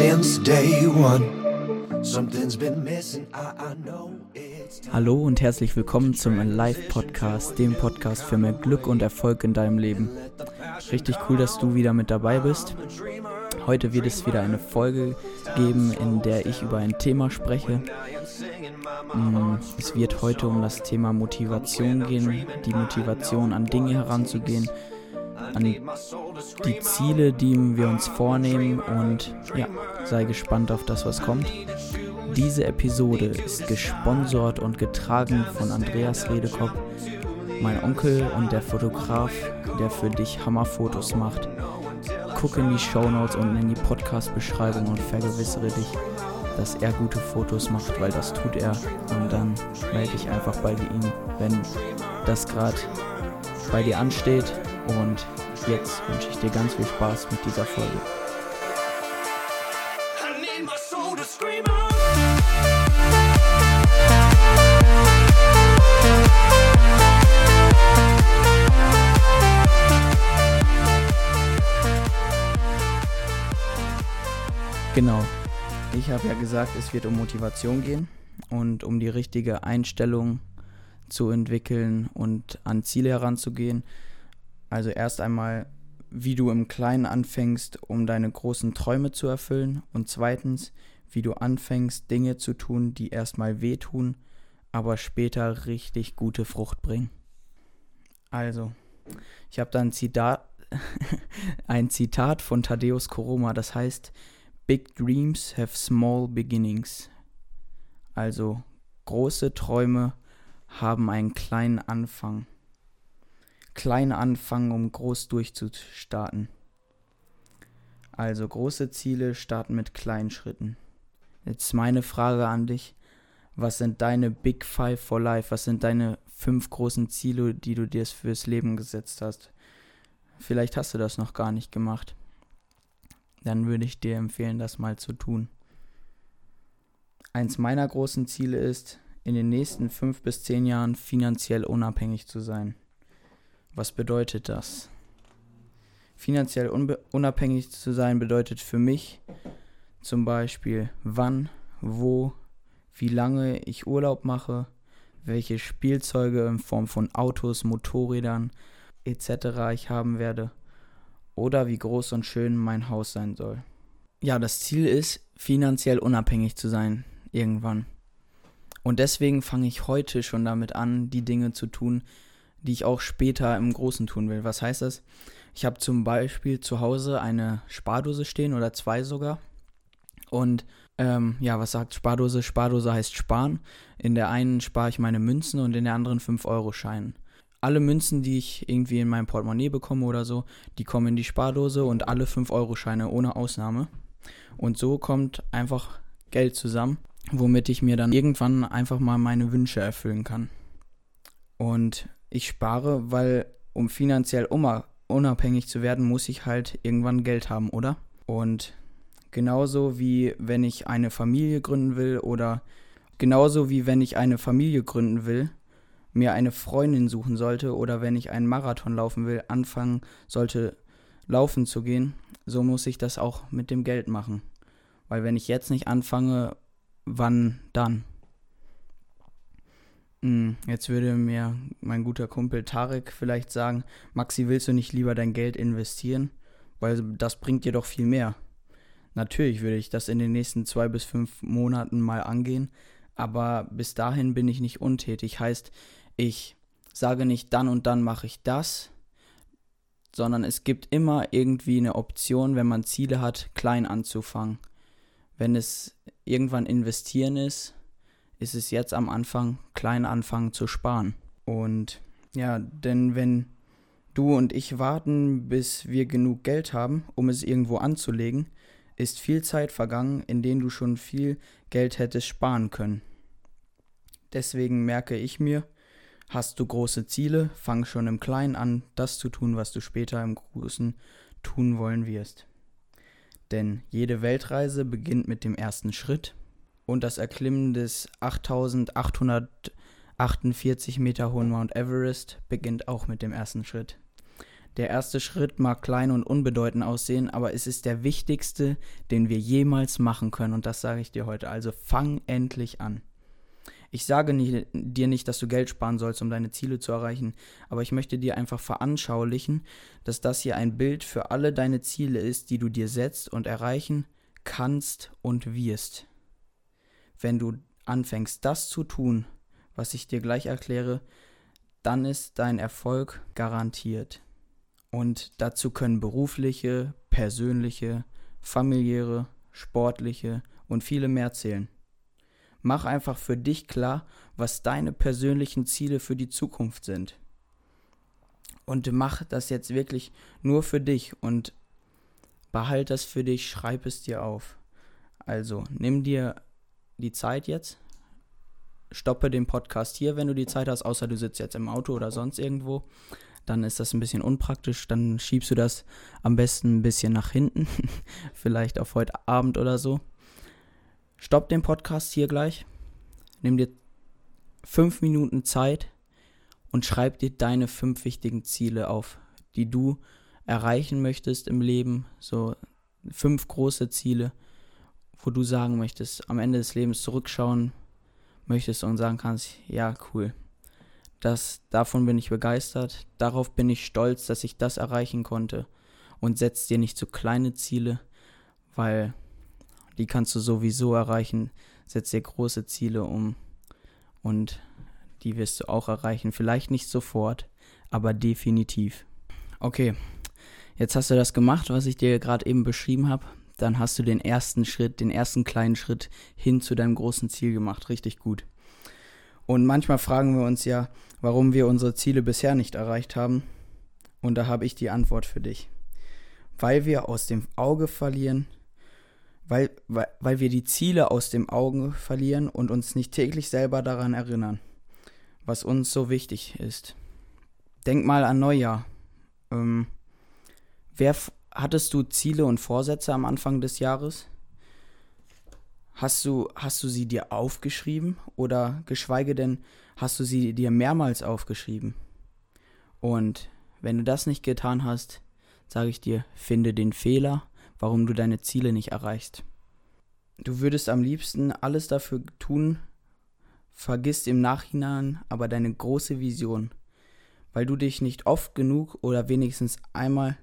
since day one. Hallo und herzlich willkommen zum Live Podcast, dem Podcast für mehr Glück und Erfolg in deinem Leben. Richtig cool, dass du wieder mit dabei bist. Heute wird es wieder eine Folge geben, in der ich über ein Thema spreche. Mm, Es wird heute um das Thema Motivation gehen, die Motivation an Dinge heranzugehen, an die Ziele, die wir uns vornehmen und ja, sei gespannt auf das, was kommt. Diese Episode ist gesponsert und getragen von Andreas Redekopp, mein Onkel und der Fotograf, der für dich Hammerfotos macht. Guck in die Shownotes und in die Podcast-Beschreibung und vergewissere dich, dass er gute Fotos macht, weil das tut er. Und dann melde dich einfach bei ihm, wenn das gerade bei dir ansteht. Und jetzt wünsche ich dir ganz viel Spaß mit dieser Folge. Genau. Ich habe ja gesagt, es wird um Motivation gehen und um die richtige Einstellung zu entwickeln und an Ziele heranzugehen. Also erst einmal, wie du im Kleinen anfängst, um deine großen Träume zu erfüllen und zweitens, wie du anfängst, Dinge zu tun, die erstmal wehtun, aber später richtig gute Frucht bringen. Also, ich habe da ein Zitat, ein Zitat von Thaddeus Koroma, das heißt, Big Dreams have small beginnings. Also große Träume haben einen kleinen Anfang. Klein anfangen, um groß durchzustarten. Also große Ziele starten mit kleinen Schritten. Jetzt meine Frage an dich. Was sind deine Big Five for Life? Was sind deine fünf großen Ziele, die du dir fürs Leben gesetzt hast? Vielleicht hast du das noch gar nicht gemacht dann würde ich dir empfehlen, das mal zu tun. Eins meiner großen Ziele ist, in den nächsten fünf bis zehn Jahren finanziell unabhängig zu sein. Was bedeutet das? Finanziell unabhängig zu sein bedeutet für mich zum Beispiel, wann, wo, wie lange ich Urlaub mache, welche Spielzeuge in Form von Autos, Motorrädern etc. ich haben werde oder wie groß und schön mein Haus sein soll. Ja, das Ziel ist, finanziell unabhängig zu sein, irgendwann. Und deswegen fange ich heute schon damit an, die Dinge zu tun, die ich auch später im Großen tun will. Was heißt das? Ich habe zum Beispiel zu Hause eine Spardose stehen oder zwei sogar. Und ähm, ja, was sagt Spardose? Spardose heißt sparen. In der einen spare ich meine Münzen und in der anderen 5-Euro-Scheinen alle Münzen, die ich irgendwie in meinem Portemonnaie bekomme oder so, die kommen in die Spardose und alle 5-Euro-Scheine ohne Ausnahme. Und so kommt einfach Geld zusammen, womit ich mir dann irgendwann einfach mal meine Wünsche erfüllen kann. Und ich spare, weil um finanziell unabhängig zu werden, muss ich halt irgendwann Geld haben, oder? Und genauso wie wenn ich eine Familie gründen will oder genauso wie wenn ich eine Familie gründen will, mir eine Freundin suchen sollte oder wenn ich einen Marathon laufen will, anfangen sollte, laufen zu gehen, so muss ich das auch mit dem Geld machen. Weil wenn ich jetzt nicht anfange, wann dann? Hm, Jetzt würde mir mein guter Kumpel Tarek vielleicht sagen, Maxi, willst du nicht lieber dein Geld investieren? Weil das bringt dir doch viel mehr. Natürlich würde ich das in den nächsten zwei bis fünf Monaten mal angehen, aber bis dahin bin ich nicht untätig. Heißt, ich sage nicht dann und dann mache ich das, sondern es gibt immer irgendwie eine Option, wenn man Ziele hat, klein anzufangen. Wenn es irgendwann investieren ist, ist es jetzt am Anfang klein anfangen zu sparen. Und ja, denn wenn du und ich warten, bis wir genug Geld haben, um es irgendwo anzulegen, ist viel Zeit vergangen, in denen du schon viel Geld hättest sparen können. Deswegen merke ich mir, hast du große Ziele, fang schon im Kleinen an, das zu tun, was du später im Großen tun wollen wirst. Denn jede Weltreise beginnt mit dem ersten Schritt und das Erklimmen des 8848 Meter hohen Mount Everest beginnt auch mit dem ersten Schritt. Der erste Schritt mag klein und unbedeutend aussehen, aber es ist der wichtigste, den wir jemals machen können. Und das sage ich dir heute. Also fang endlich an. Ich sage nie, dir nicht, dass du Geld sparen sollst, um deine Ziele zu erreichen, aber ich möchte dir einfach veranschaulichen, dass das hier ein Bild für alle deine Ziele ist, die du dir setzt und erreichen kannst und wirst. Wenn du anfängst, das zu tun, was ich dir gleich erkläre, dann ist dein Erfolg garantiert. Und dazu können berufliche, persönliche, familiäre, sportliche und viele mehr zählen. Mach einfach für dich klar, was deine persönlichen Ziele für die Zukunft sind. Und mach das jetzt wirklich nur für dich und behalt das für dich, schreib es dir auf. Also nimm dir die Zeit jetzt, stoppe den Podcast hier, wenn du die Zeit hast, außer du sitzt jetzt im Auto oder sonst irgendwo. Dann ist das ein bisschen unpraktisch. Dann schiebst du das am besten ein bisschen nach hinten. Vielleicht auf heute Abend oder so. Stopp den Podcast hier gleich. Nimm dir fünf Minuten Zeit und schreib dir deine fünf wichtigen Ziele auf, die du erreichen möchtest im Leben. So fünf große Ziele, wo du sagen möchtest, am Ende des Lebens zurückschauen möchtest und sagen kannst, ja, cool. Das, davon bin ich begeistert, darauf bin ich stolz, dass ich das erreichen konnte. Und setz dir nicht zu kleine Ziele, weil die kannst du sowieso erreichen. Setz dir große Ziele um und die wirst du auch erreichen. Vielleicht nicht sofort, aber definitiv. Okay, jetzt hast du das gemacht, was ich dir gerade eben beschrieben habe. Dann hast du den ersten Schritt, den ersten kleinen Schritt hin zu deinem großen Ziel gemacht. Richtig gut. Und manchmal fragen wir uns ja, warum wir unsere Ziele bisher nicht erreicht haben. Und da habe ich die Antwort für dich. Weil wir aus dem Auge verlieren, weil, weil, weil wir die Ziele aus dem Auge verlieren und uns nicht täglich selber daran erinnern, was uns so wichtig ist. Denk mal an Neujahr. Ähm, wer hattest du Ziele und Vorsätze am Anfang des Jahres? Hast du, hast du sie dir aufgeschrieben oder geschweige denn hast du sie dir mehrmals aufgeschrieben? Und wenn du das nicht getan hast, sage ich dir, finde den Fehler warum du deine Ziele nicht erreichst. Du würdest am liebsten alles dafür tun, vergisst im Nachhinein aber deine große Vision, weil du dich nicht oft genug oder wenigstens einmal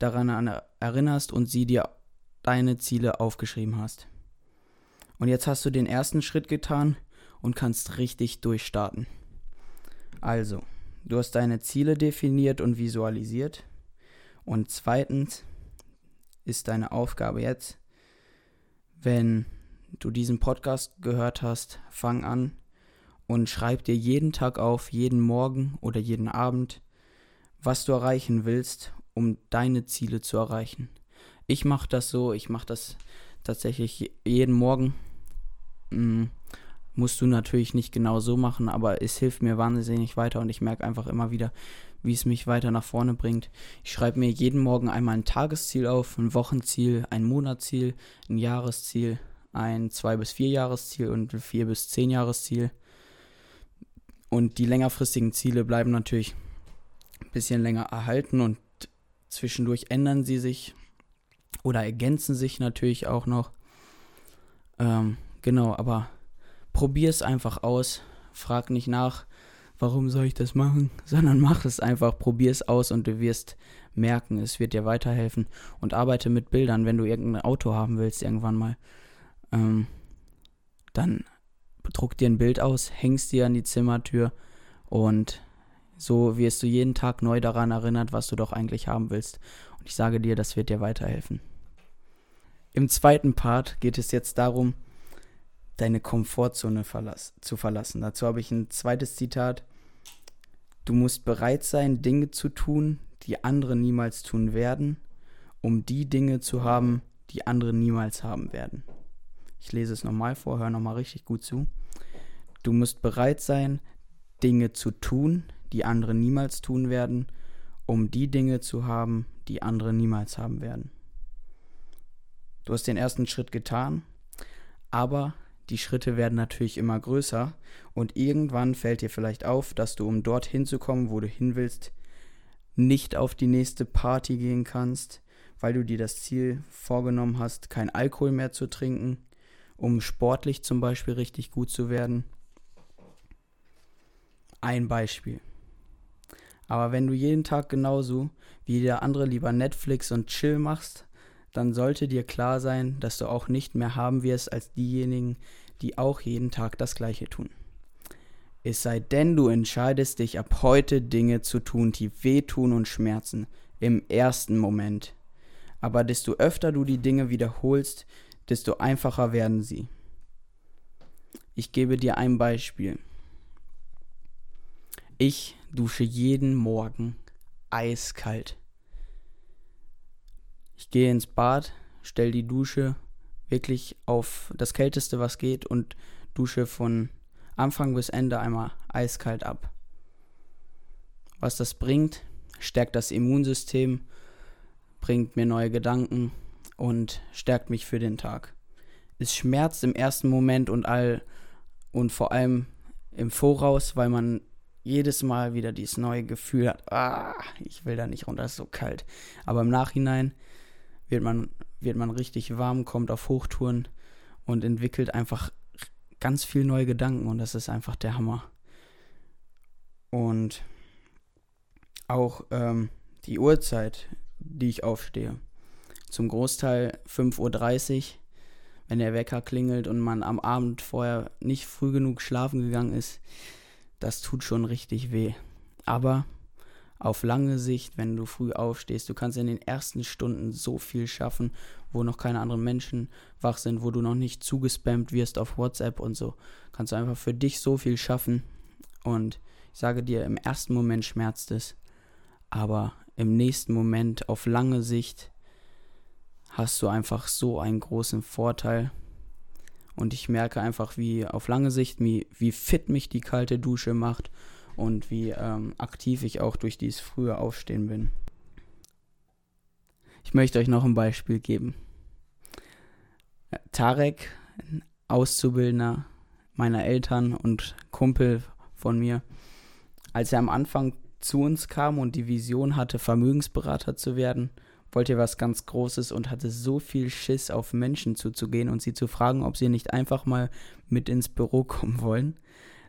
daran erinnerst und sie dir deine Ziele aufgeschrieben hast. Und jetzt hast du den ersten Schritt getan und kannst richtig durchstarten. Also, du hast deine Ziele definiert und visualisiert. Und zweitens, ist deine Aufgabe jetzt, wenn du diesen Podcast gehört hast, fang an und schreib dir jeden Tag auf, jeden Morgen oder jeden Abend, was du erreichen willst, um deine Ziele zu erreichen. Ich mache das so, ich mache das tatsächlich jeden Morgen. Hm, musst du natürlich nicht genau so machen, aber es hilft mir wahnsinnig weiter und ich merke einfach immer wieder, wie es mich weiter nach vorne bringt. Ich schreibe mir jeden Morgen einmal ein Tagesziel auf, ein Wochenziel, ein Monatsziel, ein Jahresziel, ein zwei bis vier Jahresziel und ein vier bis zehn Jahresziel. Und die längerfristigen Ziele bleiben natürlich ein bisschen länger erhalten und zwischendurch ändern sie sich oder ergänzen sich natürlich auch noch. Ähm, genau, aber probier es einfach aus. Frag nicht nach, warum soll ich das machen, sondern mach es einfach, probier es aus und du wirst merken, es wird dir weiterhelfen und arbeite mit Bildern, wenn du irgendein Auto haben willst irgendwann mal, ähm, dann druck dir ein Bild aus, hängst dir an die Zimmertür und so wirst du jeden Tag neu daran erinnert, was du doch eigentlich haben willst. Und ich sage dir, das wird dir weiterhelfen. Im zweiten Part geht es jetzt darum, deine Komfortzone verlass zu verlassen. Dazu habe ich ein zweites Zitat. Du musst bereit sein, Dinge zu tun, die andere niemals tun werden, um die Dinge zu haben, die andere niemals haben werden. Ich lese es nochmal vor, hör nochmal richtig gut zu. Du musst bereit sein, Dinge zu tun, die andere niemals tun werden, um die Dinge zu haben, die andere niemals haben werden. Du hast den ersten Schritt getan, aber die Schritte werden natürlich immer größer und irgendwann fällt dir vielleicht auf, dass du, um dorthin zu kommen, wo du hin willst, nicht auf die nächste Party gehen kannst, weil du dir das Ziel vorgenommen hast, kein Alkohol mehr zu trinken, um sportlich zum Beispiel richtig gut zu werden. Ein Beispiel. Aber wenn du jeden Tag genauso wie der andere lieber Netflix und Chill machst, dann sollte dir klar sein, dass du auch nicht mehr haben wirst als diejenigen, die auch jeden Tag das gleiche tun. Es sei denn, du entscheidest dich ab heute Dinge zu tun, die wehtun und schmerzen, im ersten Moment. Aber desto öfter du die Dinge wiederholst, desto einfacher werden sie. Ich gebe dir ein Beispiel. Ich dusche jeden Morgen eiskalt. Ich gehe ins Bad, stelle die Dusche wirklich auf das Kälteste, was geht und dusche von Anfang bis Ende einmal eiskalt ab. Was das bringt, stärkt das Immunsystem, bringt mir neue Gedanken und stärkt mich für den Tag. Es schmerzt im ersten Moment und all und vor allem im Voraus, weil man jedes Mal wieder dieses neue Gefühl hat, ah, ich will da nicht runter, ist so kalt. Aber im Nachhinein wird man, wird man richtig warm, kommt auf Hochtouren und entwickelt einfach ganz viel neue Gedanken und das ist einfach der Hammer. Und auch ähm, die Uhrzeit, die ich aufstehe. Zum Großteil 5.30 Uhr, wenn der Wecker klingelt und man am Abend vorher nicht früh genug schlafen gegangen ist, das tut schon richtig weh. Aber auf lange Sicht, wenn du früh aufstehst, du kannst in den ersten Stunden so viel schaffen, wo noch keine anderen Menschen wach sind, wo du noch nicht zugespammt wirst auf WhatsApp und so. Kannst du einfach für dich so viel schaffen. Und ich sage dir, im ersten Moment schmerzt es, aber im nächsten Moment, auf lange Sicht, hast du einfach so einen großen Vorteil. Und ich merke einfach, wie auf lange Sicht, wie, wie fit mich die kalte Dusche macht und wie ähm, aktiv ich auch durch dieses frühe Aufstehen bin. Ich möchte euch noch ein Beispiel geben. Tarek, ein Auszubildender meiner Eltern und Kumpel von mir, als er am Anfang zu uns kam und die Vision hatte, Vermögensberater zu werden, wollte was ganz Großes und hatte so viel Schiss, auf Menschen zuzugehen und sie zu fragen, ob sie nicht einfach mal mit ins Büro kommen wollen.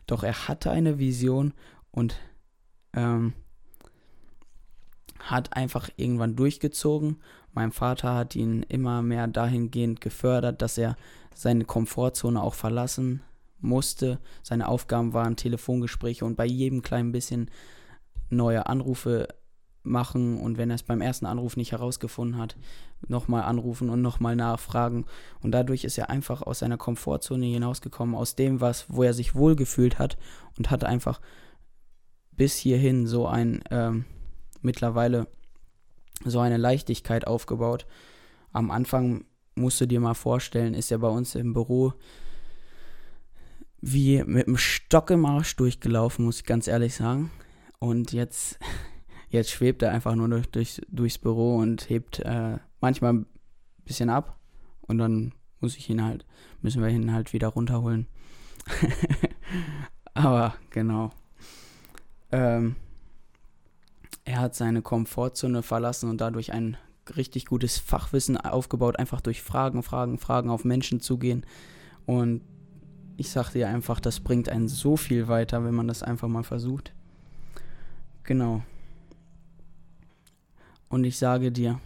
Doch er hatte eine Vision und ähm, hat einfach irgendwann durchgezogen. Mein Vater hat ihn immer mehr dahingehend gefördert, dass er seine Komfortzone auch verlassen musste. Seine Aufgaben waren Telefongespräche und bei jedem kleinen bisschen neue Anrufe machen und wenn er es beim ersten Anruf nicht herausgefunden hat, nochmal anrufen und nochmal nachfragen. Und dadurch ist er einfach aus seiner Komfortzone hinausgekommen, aus dem, was, wo er sich wohlgefühlt hat und hat einfach bis hierhin so ein ähm, mittlerweile so eine Leichtigkeit aufgebaut. Am Anfang musst du dir mal vorstellen, ist er bei uns im Büro wie mit einem Stock im Arsch durchgelaufen, muss ich ganz ehrlich sagen. Und jetzt, jetzt schwebt er einfach nur durch, durch, durchs Büro und hebt äh, manchmal ein bisschen ab. Und dann muss ich ihn halt, müssen wir ihn halt wieder runterholen. Aber genau. Ähm, er hat seine Komfortzone verlassen und dadurch ein richtig gutes Fachwissen aufgebaut, einfach durch Fragen, Fragen, Fragen auf Menschen zugehen. Und ich sag dir einfach, das bringt einen so viel weiter, wenn man das einfach mal versucht. Genau. Und ich sage dir,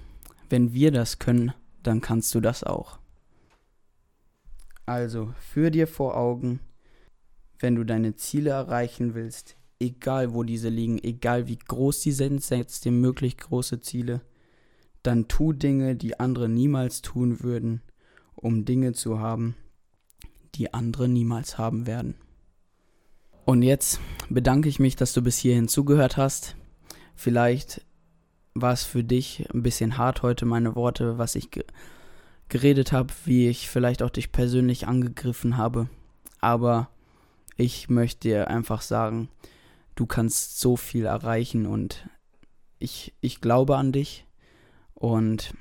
wenn wir das können, dann kannst du das auch. Also, führ dir vor Augen, wenn du deine Ziele erreichen willst, egal wo diese liegen, egal wie groß sie sind, setz dir möglich große Ziele. Dann tu Dinge, die andere niemals tun würden, um Dinge zu haben, die andere niemals haben werden. Und jetzt bedanke ich mich, dass du bis hierhin zugehört hast. Vielleicht war es für dich ein bisschen hart heute, meine Worte, was ich ge geredet habe, wie ich vielleicht auch dich persönlich angegriffen habe. Aber ich möchte dir einfach sagen, du kannst so viel erreichen und ich, ich glaube an dich und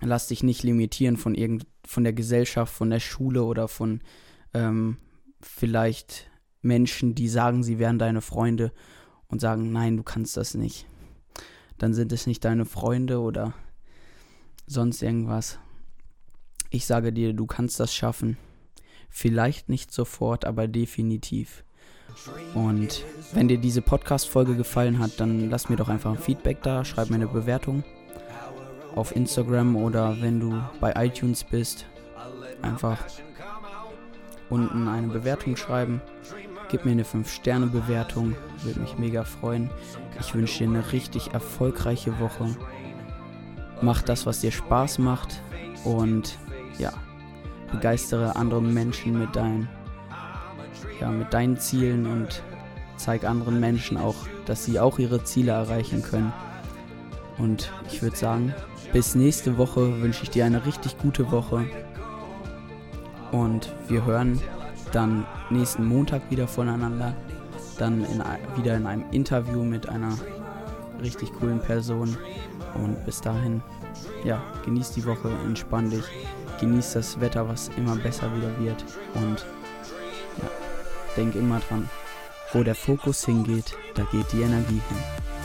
lass dich nicht limitieren von irgend, von der Gesellschaft, von der Schule oder von ähm, vielleicht Menschen, die sagen, sie wären deine Freunde und sagen, nein, du kannst das nicht. Dann sind es nicht deine Freunde oder sonst irgendwas. Ich sage dir, du kannst das schaffen. Vielleicht nicht sofort, aber definitiv. Und wenn dir diese Podcast-Folge gefallen hat, dann lass mir doch einfach ein Feedback da, schreib mir eine Bewertung auf Instagram oder wenn du bei iTunes bist, einfach unten eine Bewertung schreiben. Gib mir eine 5-Sterne-Bewertung, würde mich mega freuen. Ich wünsche dir eine richtig erfolgreiche Woche. Mach das, was dir Spaß macht und ja, begeistere andere Menschen mit deinen, ja, mit deinen Zielen und zeig anderen Menschen auch, dass sie auch ihre Ziele erreichen können. Und ich würde sagen, bis nächste Woche wünsche ich dir eine richtig gute Woche. Und wir hören dann nächsten Montag wieder voneinander. Dann in, wieder in einem Interview mit einer richtig coolen Person. Und bis dahin, ja, genieß die Woche, entspann dich, genieß das Wetter, was immer besser wieder wird. Und ja, denk immer dran, wo der Fokus hingeht, da geht die Energie hin.